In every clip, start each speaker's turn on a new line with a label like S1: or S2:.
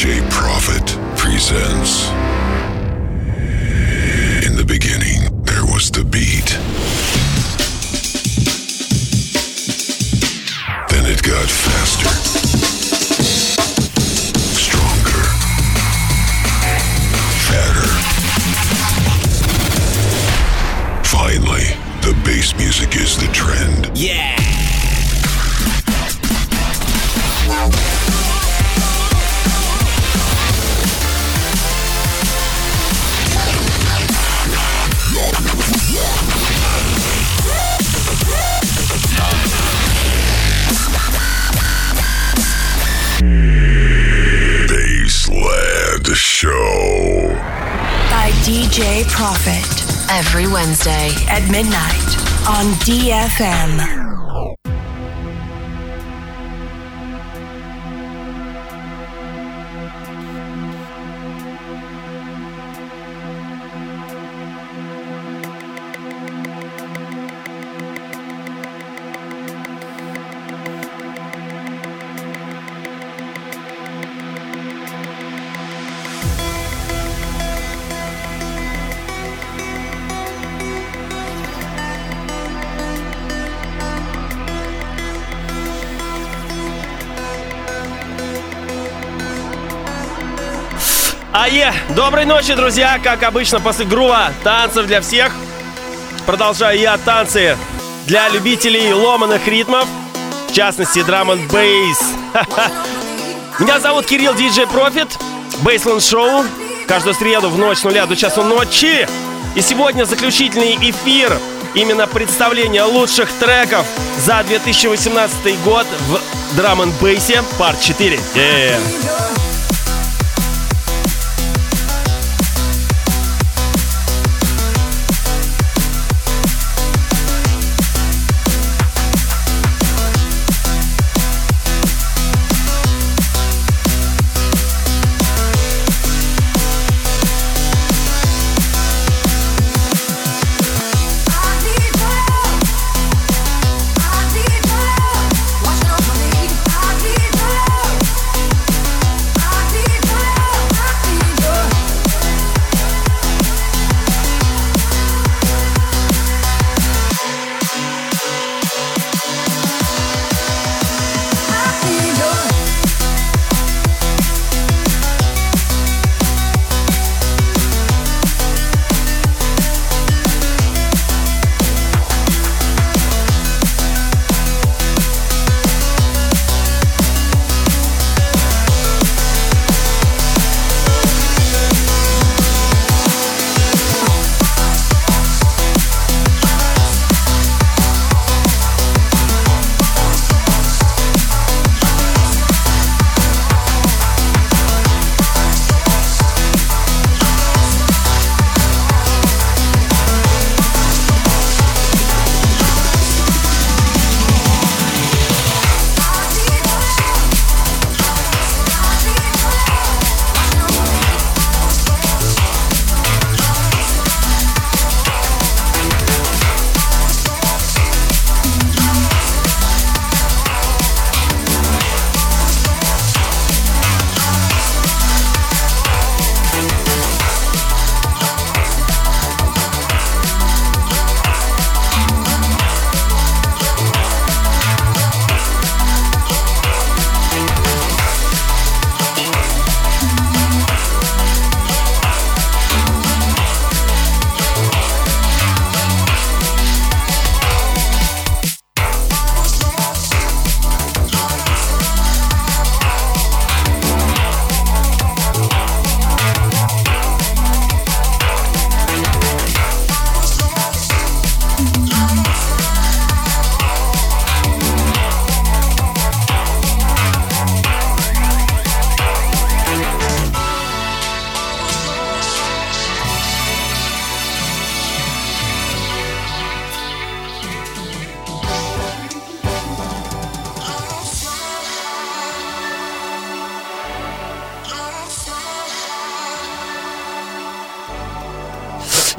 S1: DJ Prophet presents. In the beginning, there was the beat.
S2: At midnight on DFM.
S3: Доброй ночи, друзья! Как обычно, после грува танцев для всех. Продолжаю я танцы для любителей ломаных ритмов. В частности, драм н бейс. Меня зовут Кирилл Диджей Профит. Бейсленд Шоу. Каждую среду в ночь нуля до часу ночи. И сегодня заключительный эфир. Именно представление лучших треков за 2018 год в драм н бейсе Парт 4. Yeah.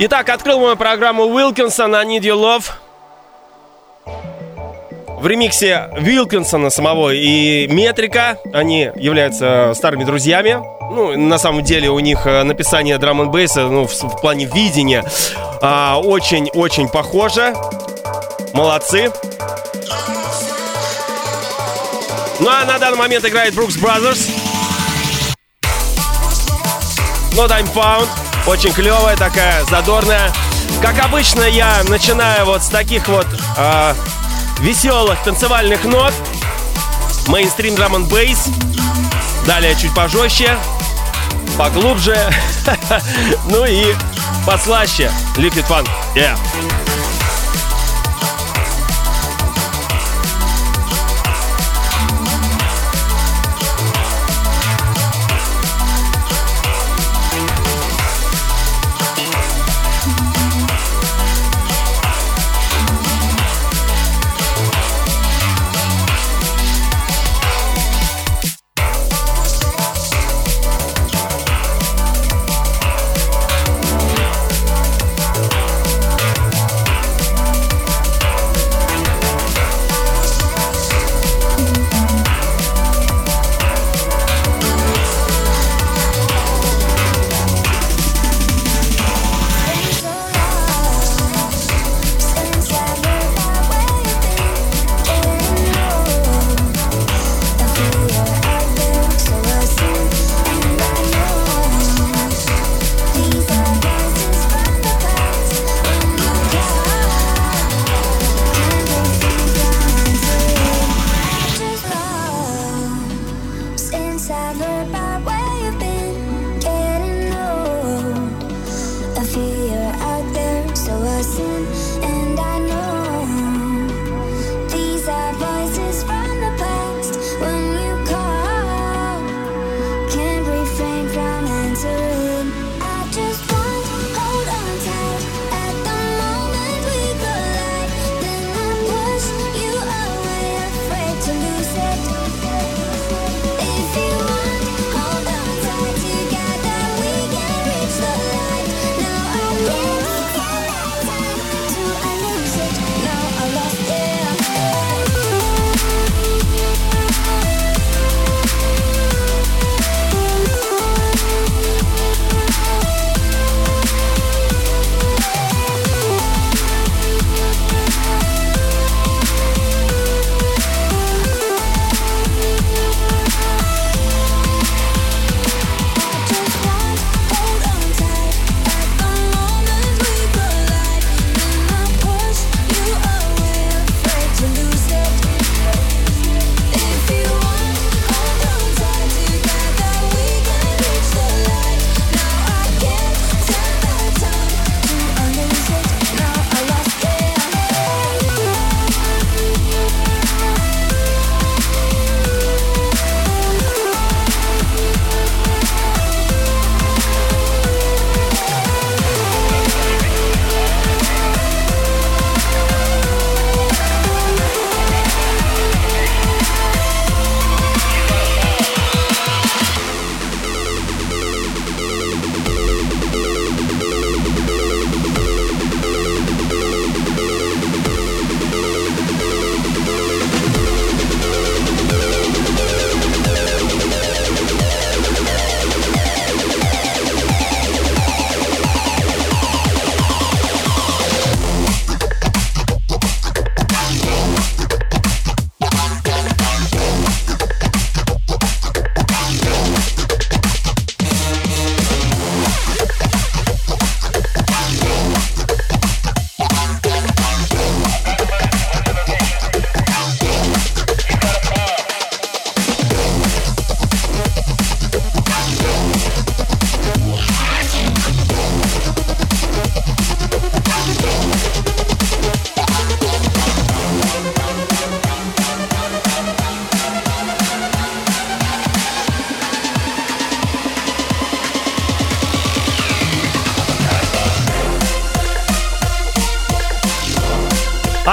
S3: Итак, открыл мою программу Уилкинсон на Need Your Love.
S4: в ремиксе Вилкинсона самого и Метрика. Они являются старыми друзьями. Ну, на самом деле у них э, написание драм н ну, в, в плане видения очень-очень а, похоже. Молодцы. Ну а на данный момент играет Brooks Brothers. No Time Found. Очень клевая такая, задорная. Как обычно, я начинаю вот с таких вот э, веселых танцевальных нот. Мейнстрим драм н бейс. Далее чуть пожестче, поглубже, ну и послаще. Liquid Funk. Yeah.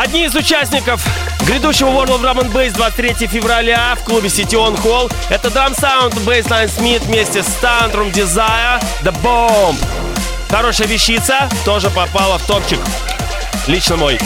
S4: Одни из участников грядущего World of Drum and Bass 23 февраля в клубе On Hall это Drum Sound Bassline Smith вместе с Tantrum Desire The Bomb. Хорошая вещица, тоже попала в топчик. Лично мой.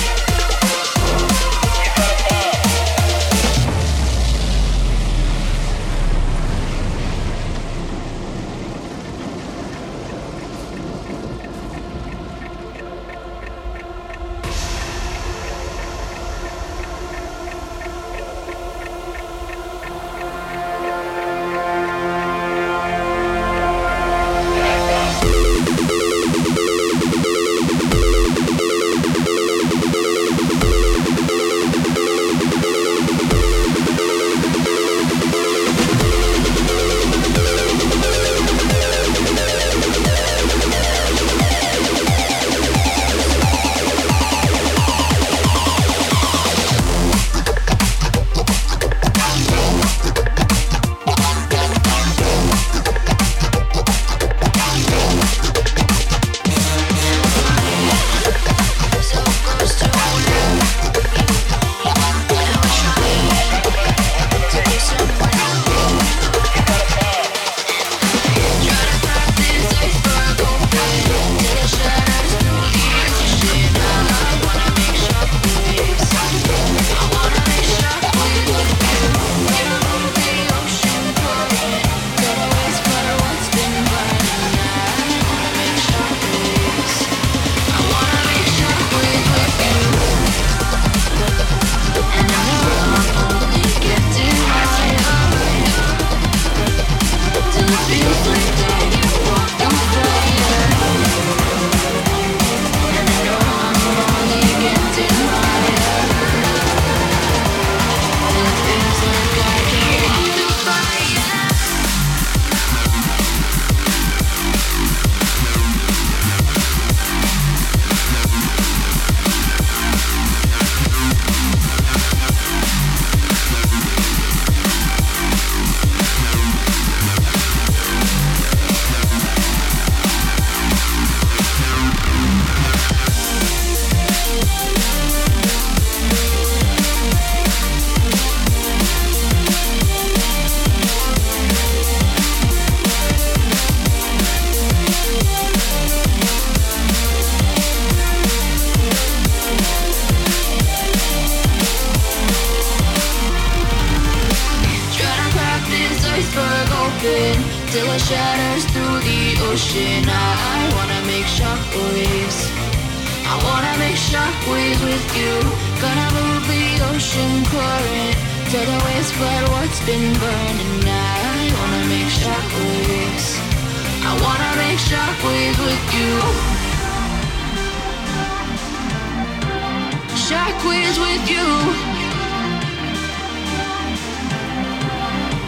S5: quiz with you.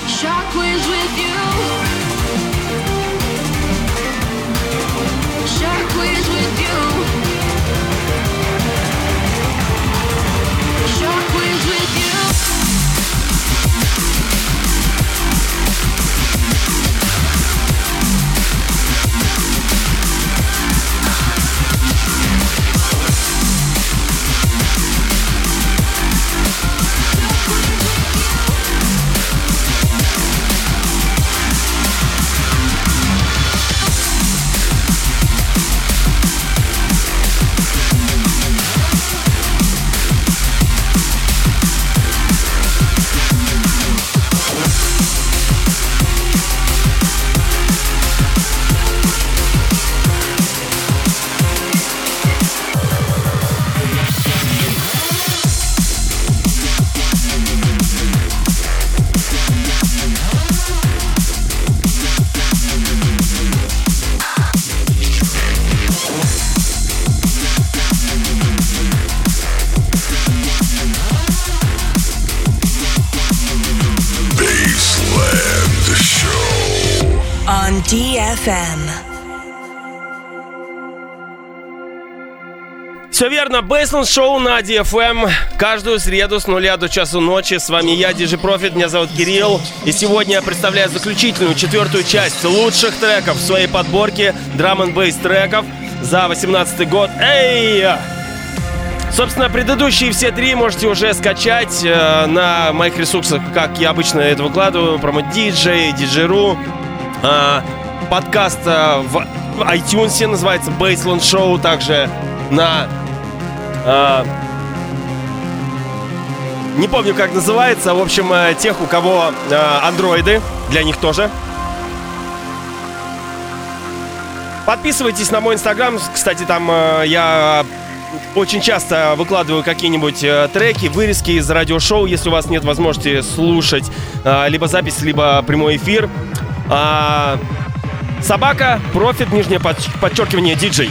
S5: Shot quiz with you.
S3: Верно, Бейсленд Шоу на DFM. Каждую среду с нуля до часу ночи. С вами я, Диджи Профит, меня зовут Кирилл. И сегодня я представляю заключительную, четвертую часть лучших треков в своей подборке драм н бейс треков за 18 год. Эй! Собственно, предыдущие все три можете уже скачать э, на моих ресурсах, как я обычно это выкладываю, промо диджей, диджеру. Э, подкаст э, в iTunes называется Baseline Show, также на... Э, не помню, как называется. В общем, э, тех, у кого э, андроиды, для них тоже. Подписывайтесь на мой инстаграм. Кстати, там э, я очень часто выкладываю какие-нибудь треки, вырезки из радиошоу, если у вас нет возможности слушать либо запись, либо прямой эфир. А, Собака, профит, нижнее подчеркивание, диджей.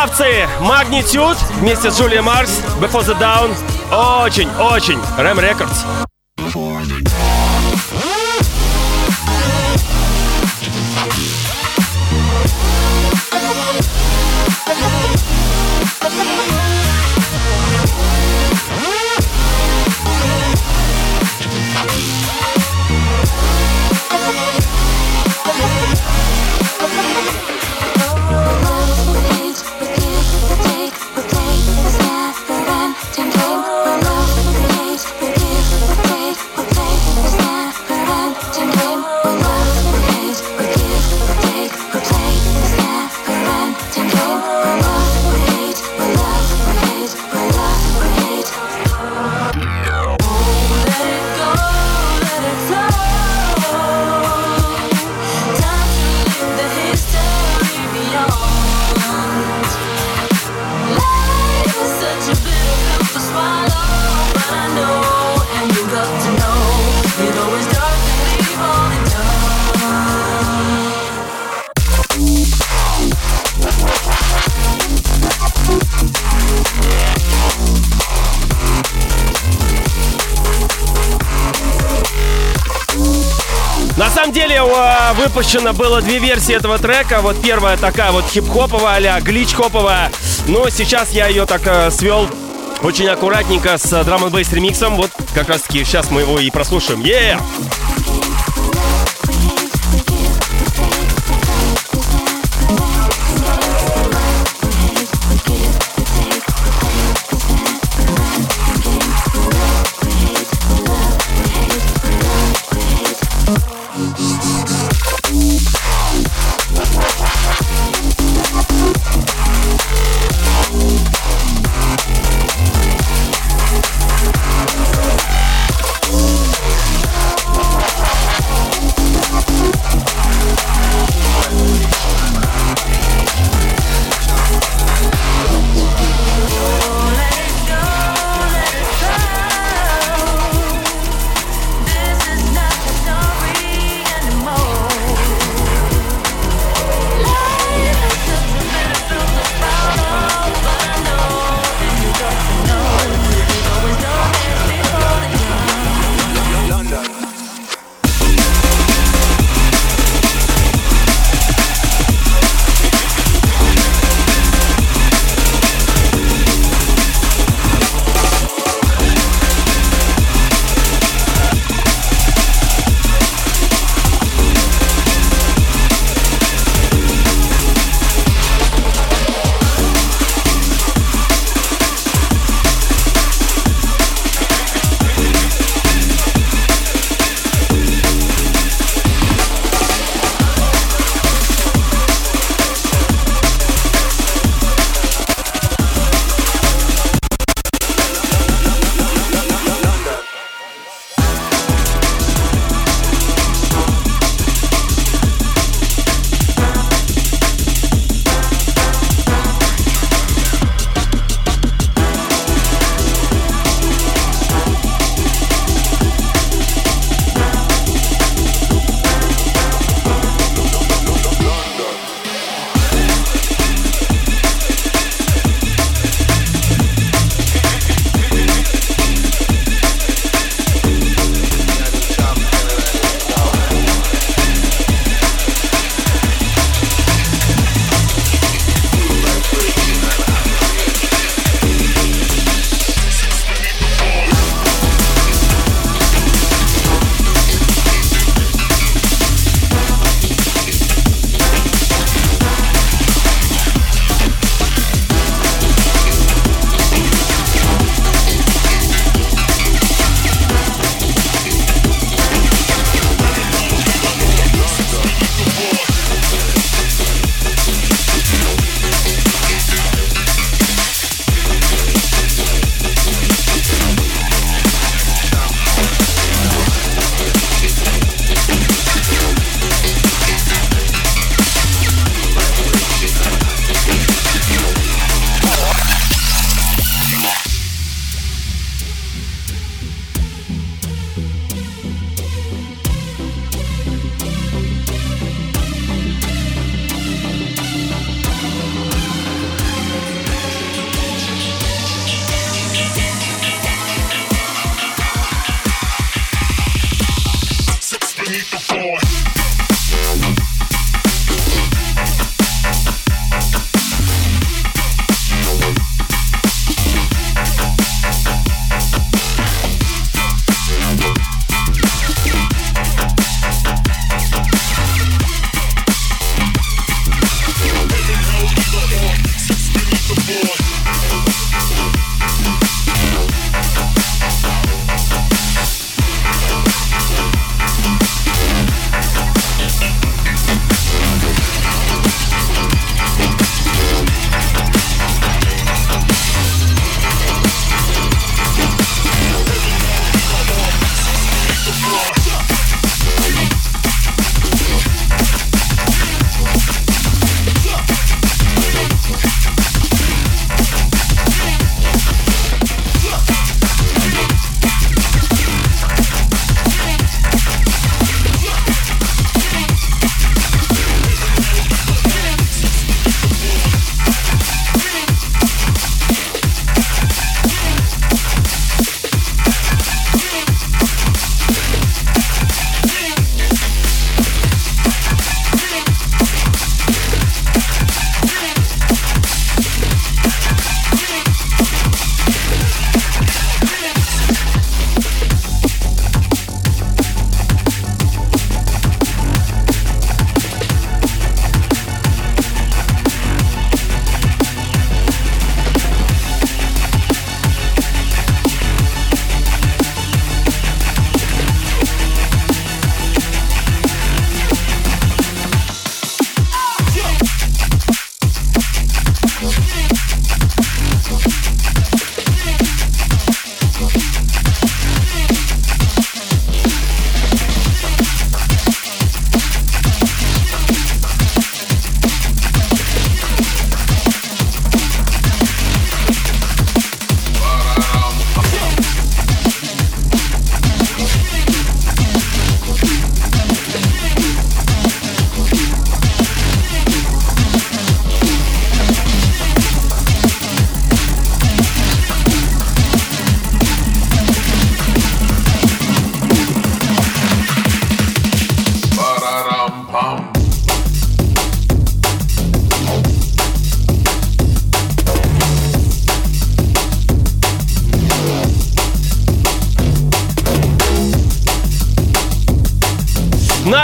S3: Красавцы! Magnitude вместе с Джулией Марс, Before the Down. Очень, очень. Рэм Рекордс. Выпущено было две версии этого трека. Вот первая такая вот хип-хоповая, а глич-хоповая. Но сейчас я ее так э, свел очень аккуратненько с драм н ремиксом. Вот как раз таки сейчас мы его и прослушаем. Yeah!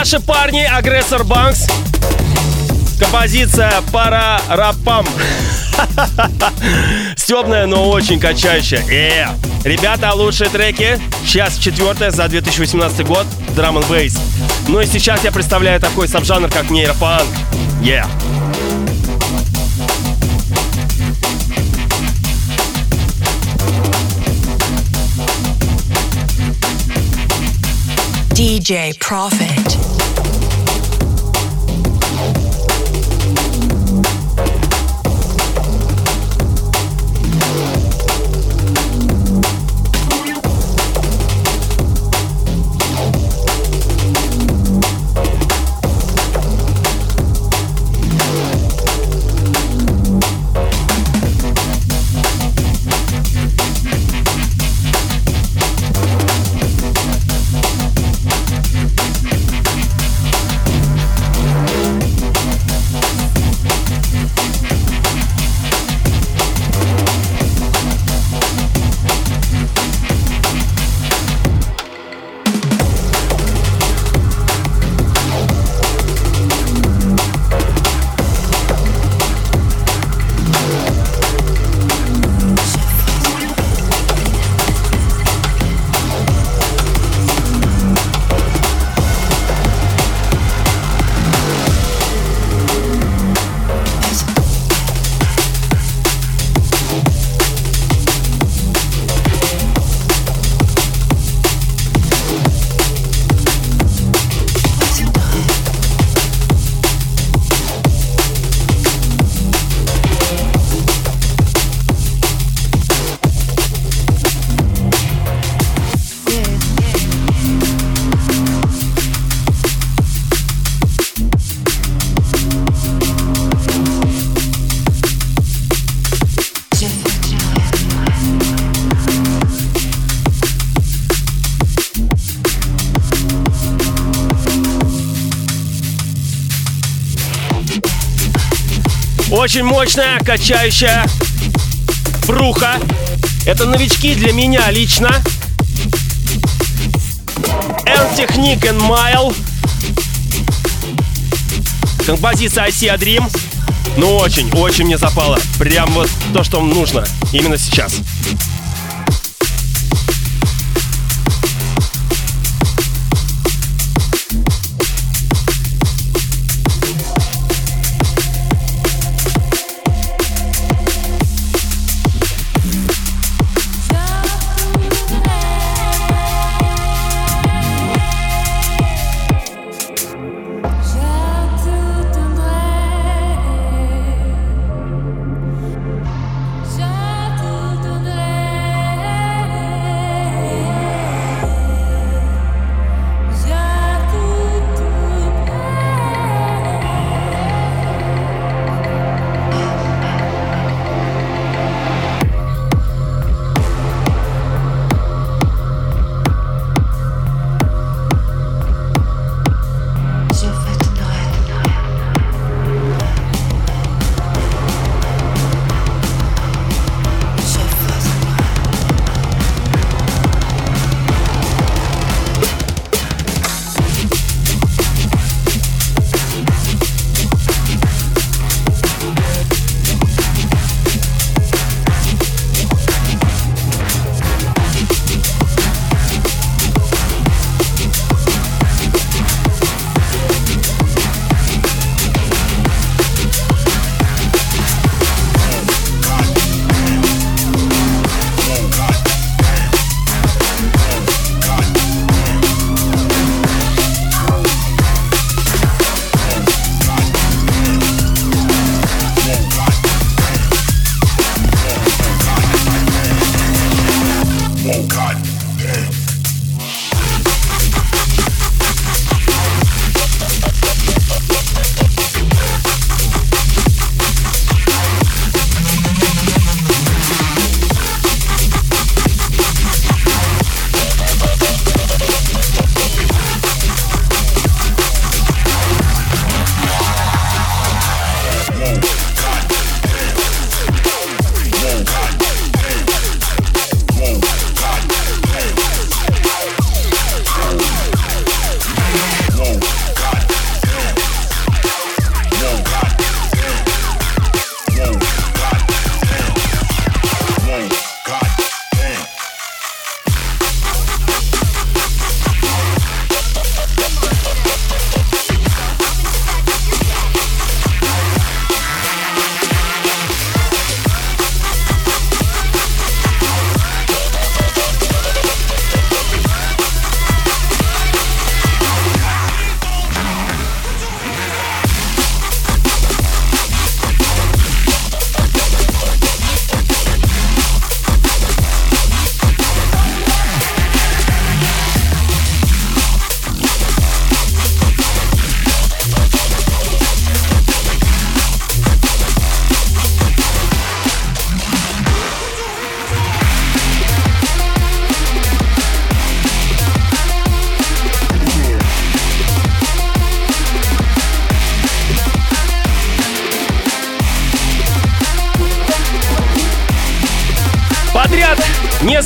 S3: Наши парни Агрессор Банкс. Композиция «Пара рапам». Стебная, но очень качающая. Э, ребята, лучшие треки. Сейчас четвертая за 2018 год. Драм н бейс. Ну и сейчас я представляю такой сабжанр, как нейропанк. Yeah.
S2: DJ Profit.
S3: Очень мощная, качающая бруха. Это новички для меня лично. N-Technique and Mile. Композиция I See Dream. Ну, очень, очень мне запало. Прям вот то, что нужно именно сейчас.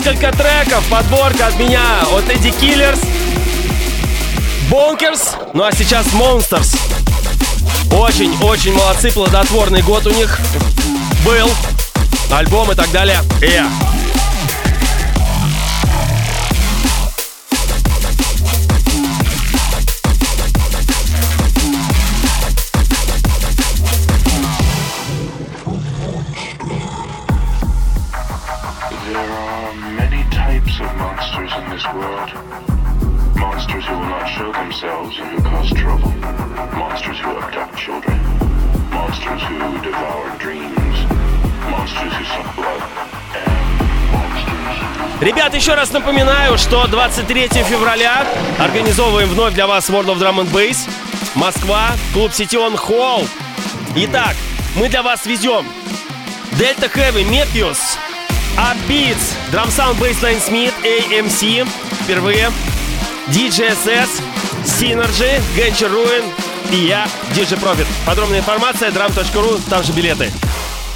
S3: Несколько треков, подборка от меня от Эдди Киллерс, Бонкерс, ну а сейчас Monsters. Очень-очень молодцы, плодотворный год у них был, альбом и так далее. Yeah. Ребят, еще раз напоминаю, что 23 февраля организовываем вновь для вас World of Drum and Bass. Москва, клуб Ситион Холл. Итак, мы для вас везем Delta Heavy, Meteus, Upbeats, Drum Sound Bassline Smith, AMC, впервые, DJSS, Synergy, Genture Ruin и я, DJ Profit. Подробная информация drum.ru, там же билеты.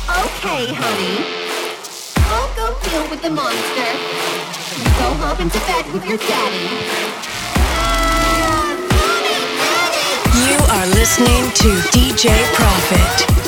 S3: Okay, honey. go deal with the monster. You go hop into bed with your daddy.
S6: You are listening to DJ Profit.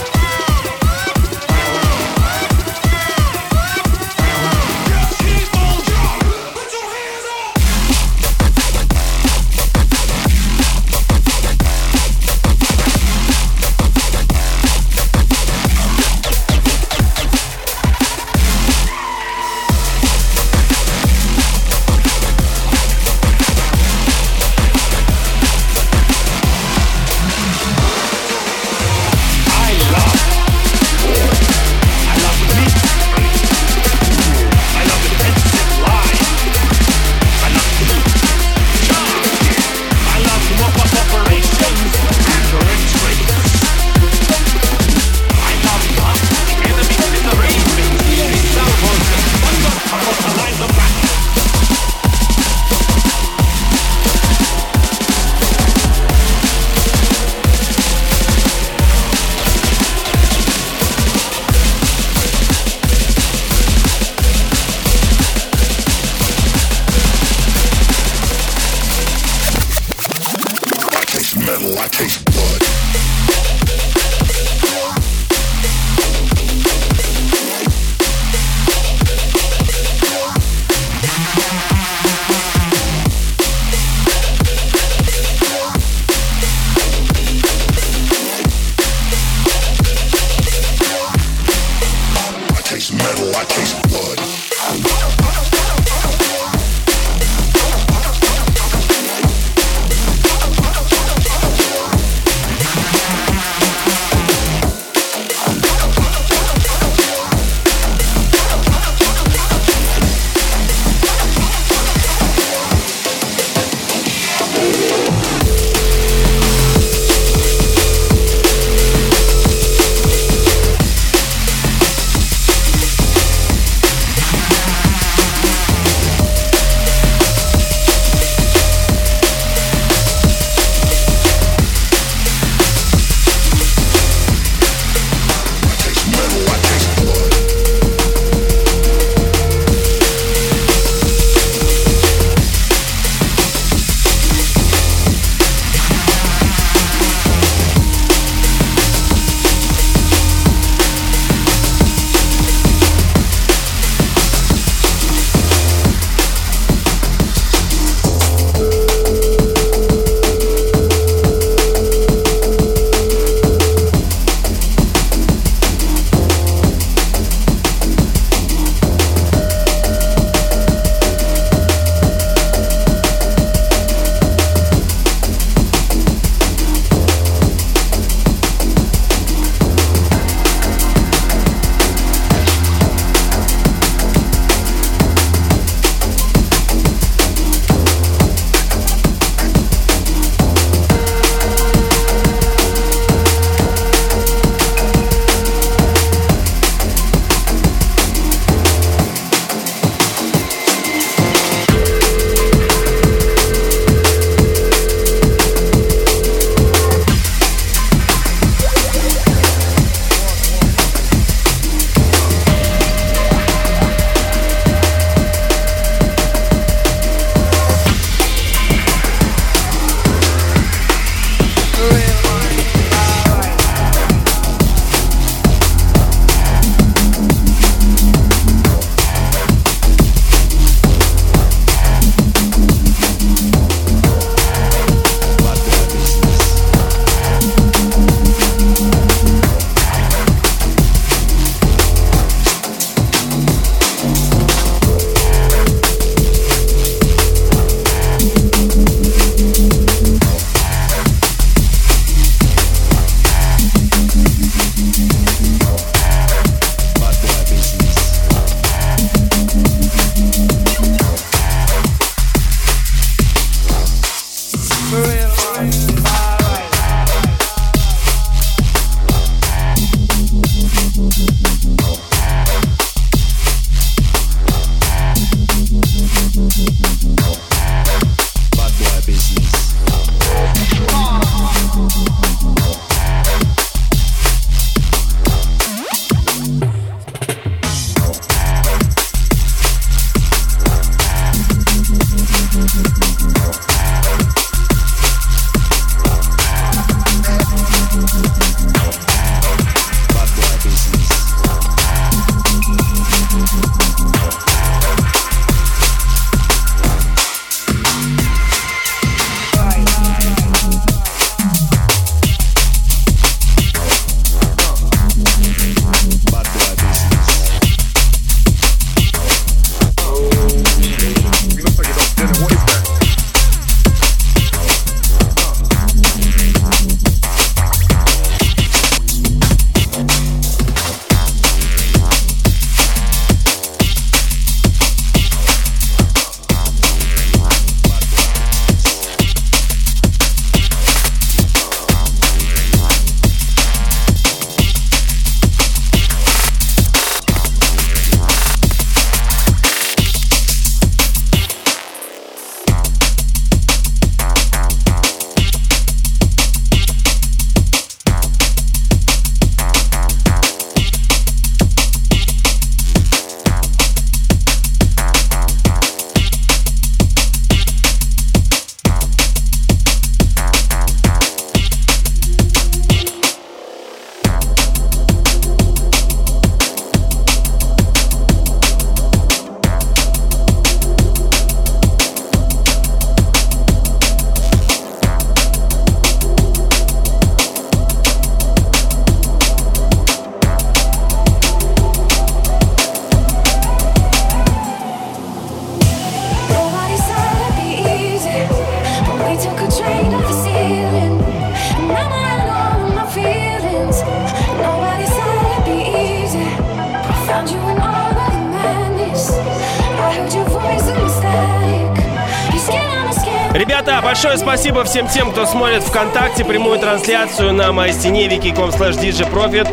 S3: Большое спасибо всем тем, кто смотрит ВКонтакте прямую трансляцию на моей стене wiki.com slash djprofit.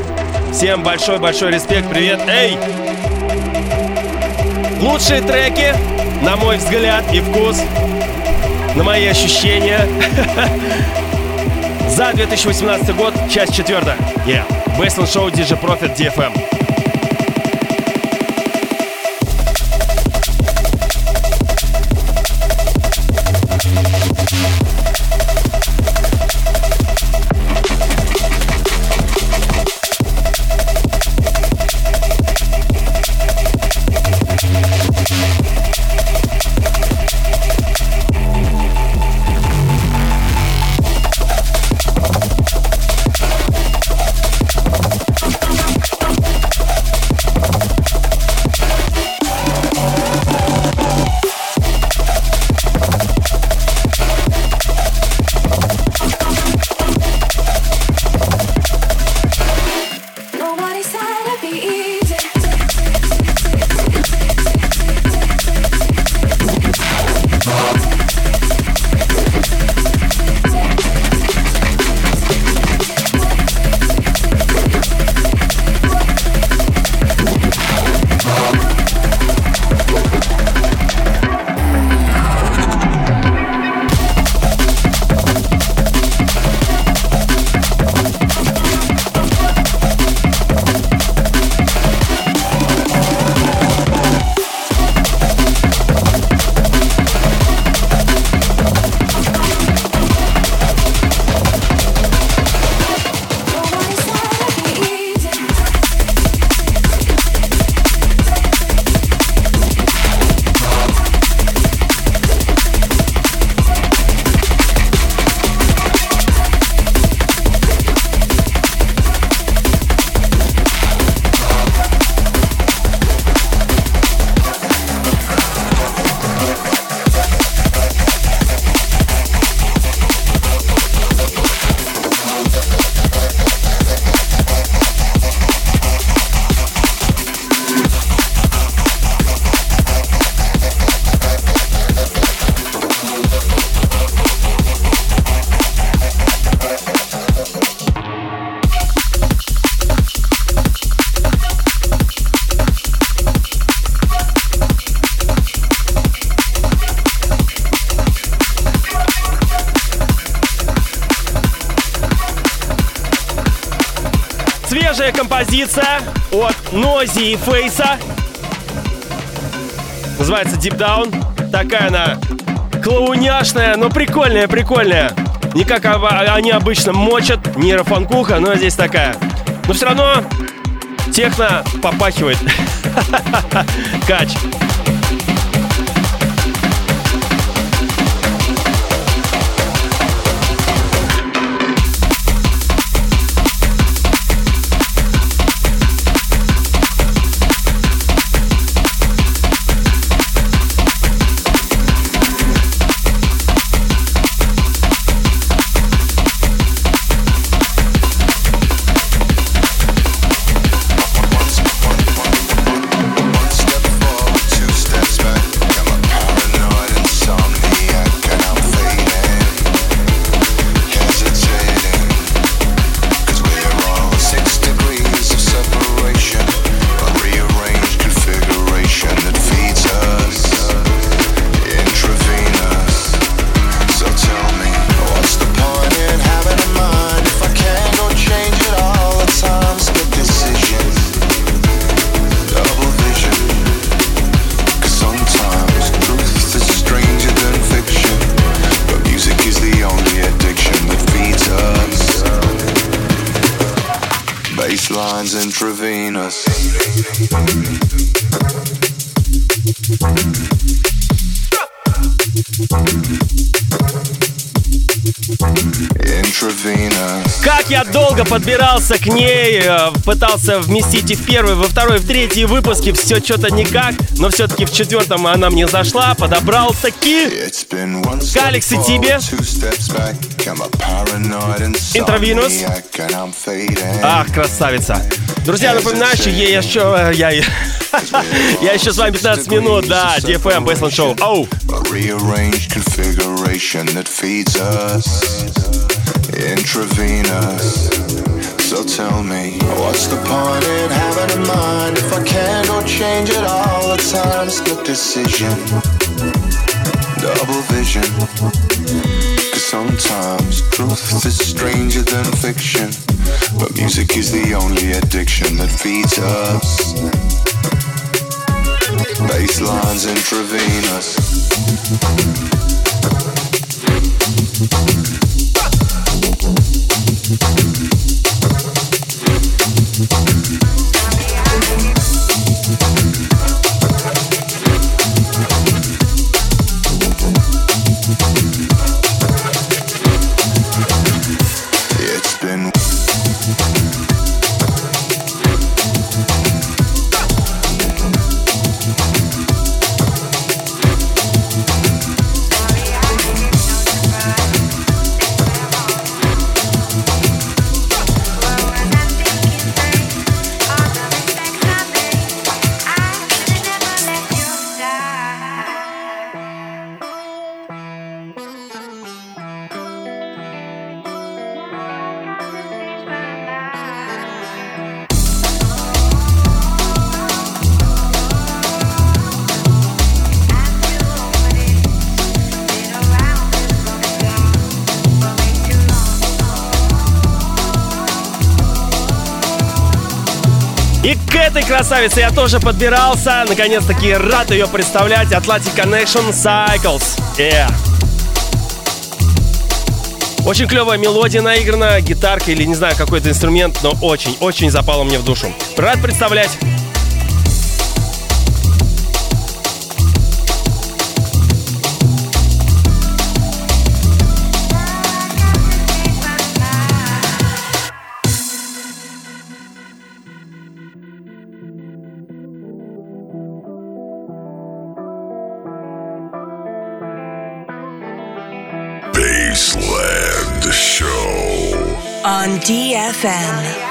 S3: Всем большой-большой респект, привет. Эй! Лучшие треки, на мой взгляд и вкус, на мои ощущения. За 2018 год, часть четвертая. Yeah. Бейсленд шоу DJ Profit DFM. И Фейса. Называется Deep Down. Такая она клоуняшная, но прикольная, прикольная. Не как они обычно мочат, нейрофанкуха, но здесь такая. Но все равно техно попахивает. Кач. Пытался вместить и в первый, во второй, в третий выпуске, все что-то никак, но все-таки в четвертом она мне зашла, подобрал таки. Каликс и тебе. Интровинус. Ах, красавица. Друзья, напоминаю, что я еще... Э, я, я еще с вами 15 минут, да, DFM Baseline Show. Оу!
S7: intravenous. So tell me, what's the point in having a mind if I can't go change it all the time? Split decision, double vision. Cause sometimes truth is stranger than fiction. But music is the only addiction that feeds us. Baselines intravenous.
S3: Этой красавице я тоже подбирался. Наконец-таки рад ее представлять. Atlantic Connection Cycles. Yeah. Очень клевая мелодия наиграна, гитарка или не знаю какой-то инструмент, но очень-очень запало мне в душу. Рад представлять.
S2: DFM.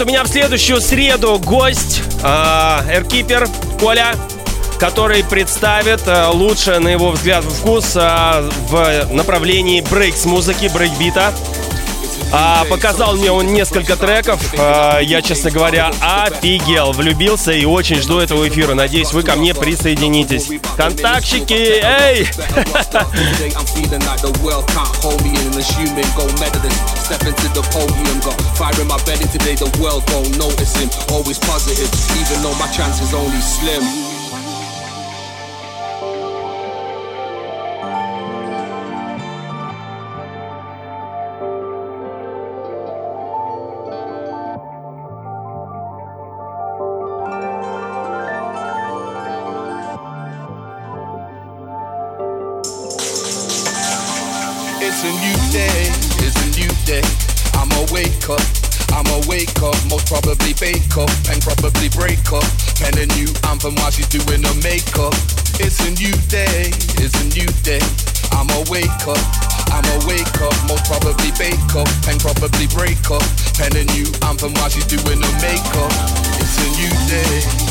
S3: Ребят, у меня в следующую среду гость, Эркипер Коля, который представит э, лучше, на его взгляд, вкус э, в направлении брейкс музыки, брейкбита. А, показал мне он несколько треков. А, я, честно говоря, офигел, влюбился и очень жду этого эфира. Надеюсь, вы ко мне присоединитесь. Контактчики, эй! Step my belly today, the world don't notice him. Always positive, even though my chance is only slim.
S2: Probably bake up and probably break up. Pen a new anthem while she's doing her makeup. It's a new day, it's a new day. I'ma wake up, I'ma wake up, most probably bake up and probably break up. Pen a new anthem while she's doing her makeup. It's a new day.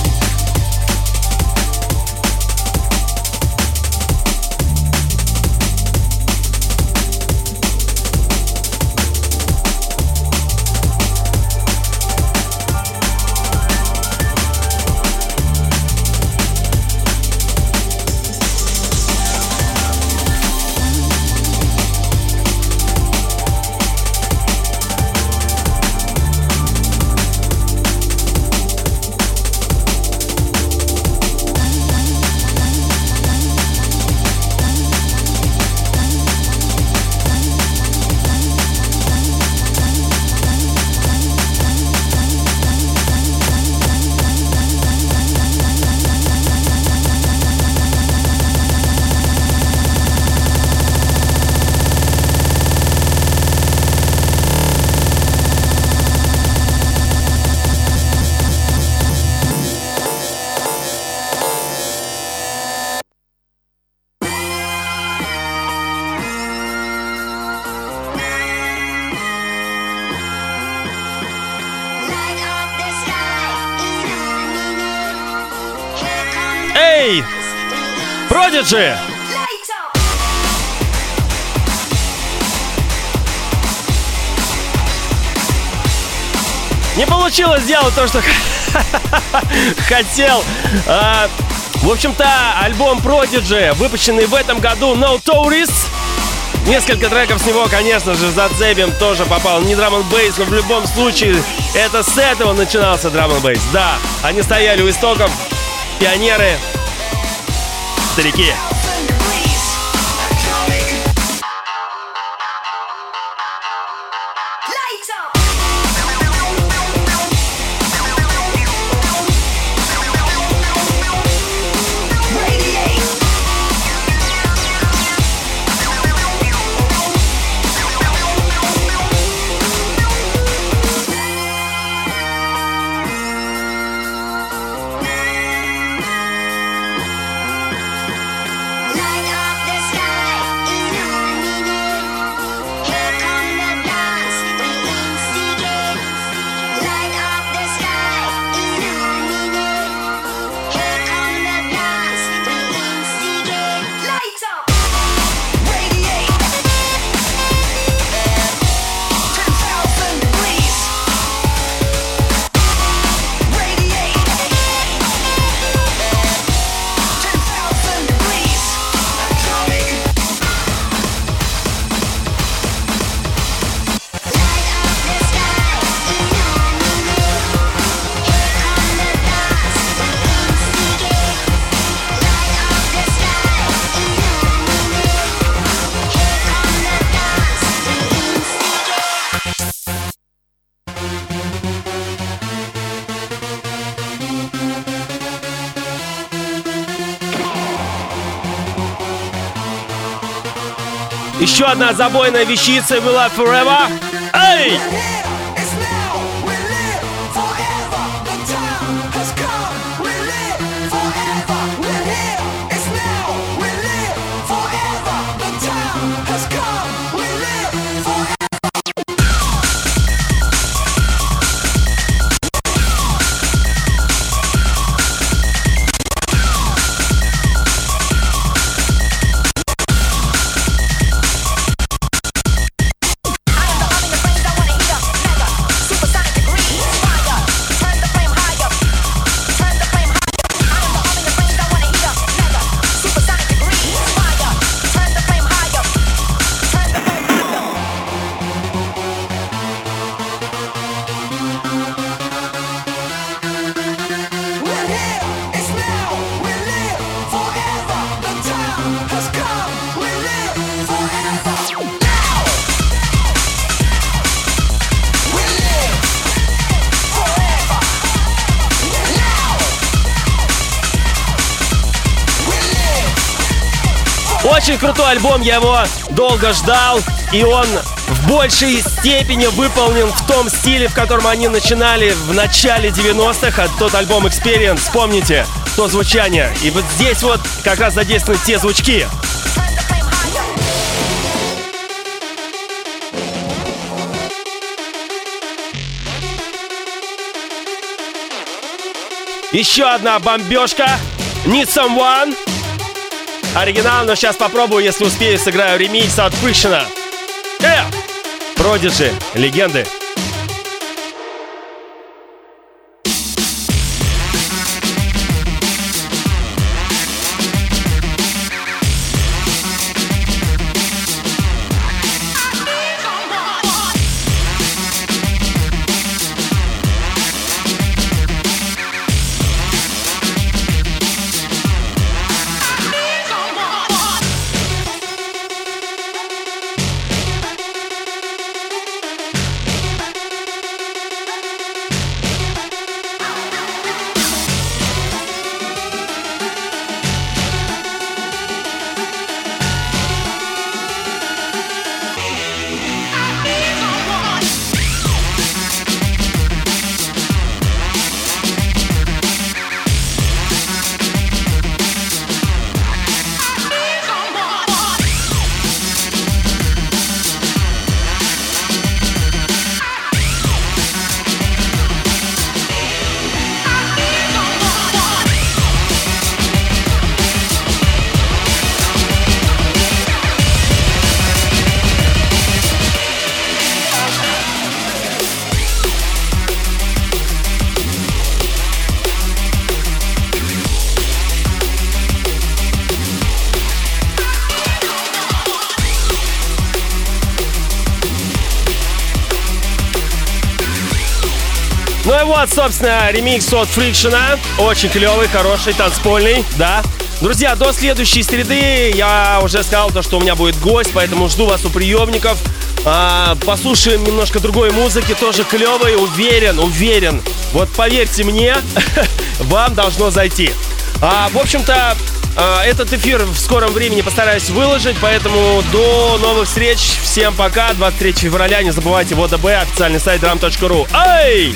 S3: Продиджи! Не получилось сделать то, что хотел. А, в общем-то, альбом Prodigy, выпущенный в этом году No Tourists. Несколько треков с него, конечно же, зацепим, тоже попал. Не драм бейс, но в любом случае, это с этого начинался драм бейс. Да, они стояли у истоков, пионеры, старики. Еще одна забойная вещица Love Forever. Эй! Крутой альбом, я его долго ждал, и он в большей степени выполнен в том стиле, в котором они начинали в начале 90-х, а тот альбом Experience, вспомните, то звучание. И вот здесь вот как раз задействованы те звучки. Еще одна бомбежка. Need someone. Оригинал, но сейчас попробую, если успею, сыграю ремикс от Фрикшена. Э! Продиджи, легенды. Ну и вот, собственно, ремикс от Фрикшена. Очень клевый, хороший, танцпольный, да. Друзья, до следующей среды я уже сказал то, что у меня будет гость, поэтому жду вас у приемников. А, послушаем немножко другой музыки, тоже клевой, уверен, уверен. Вот поверьте мне, вам должно зайти. А, в общем-то, а, этот эфир в скором времени постараюсь выложить, поэтому до новых встреч. Всем пока. 23 февраля. Не забывайте ВОДБ, официальный сайт drum.ru. Эй!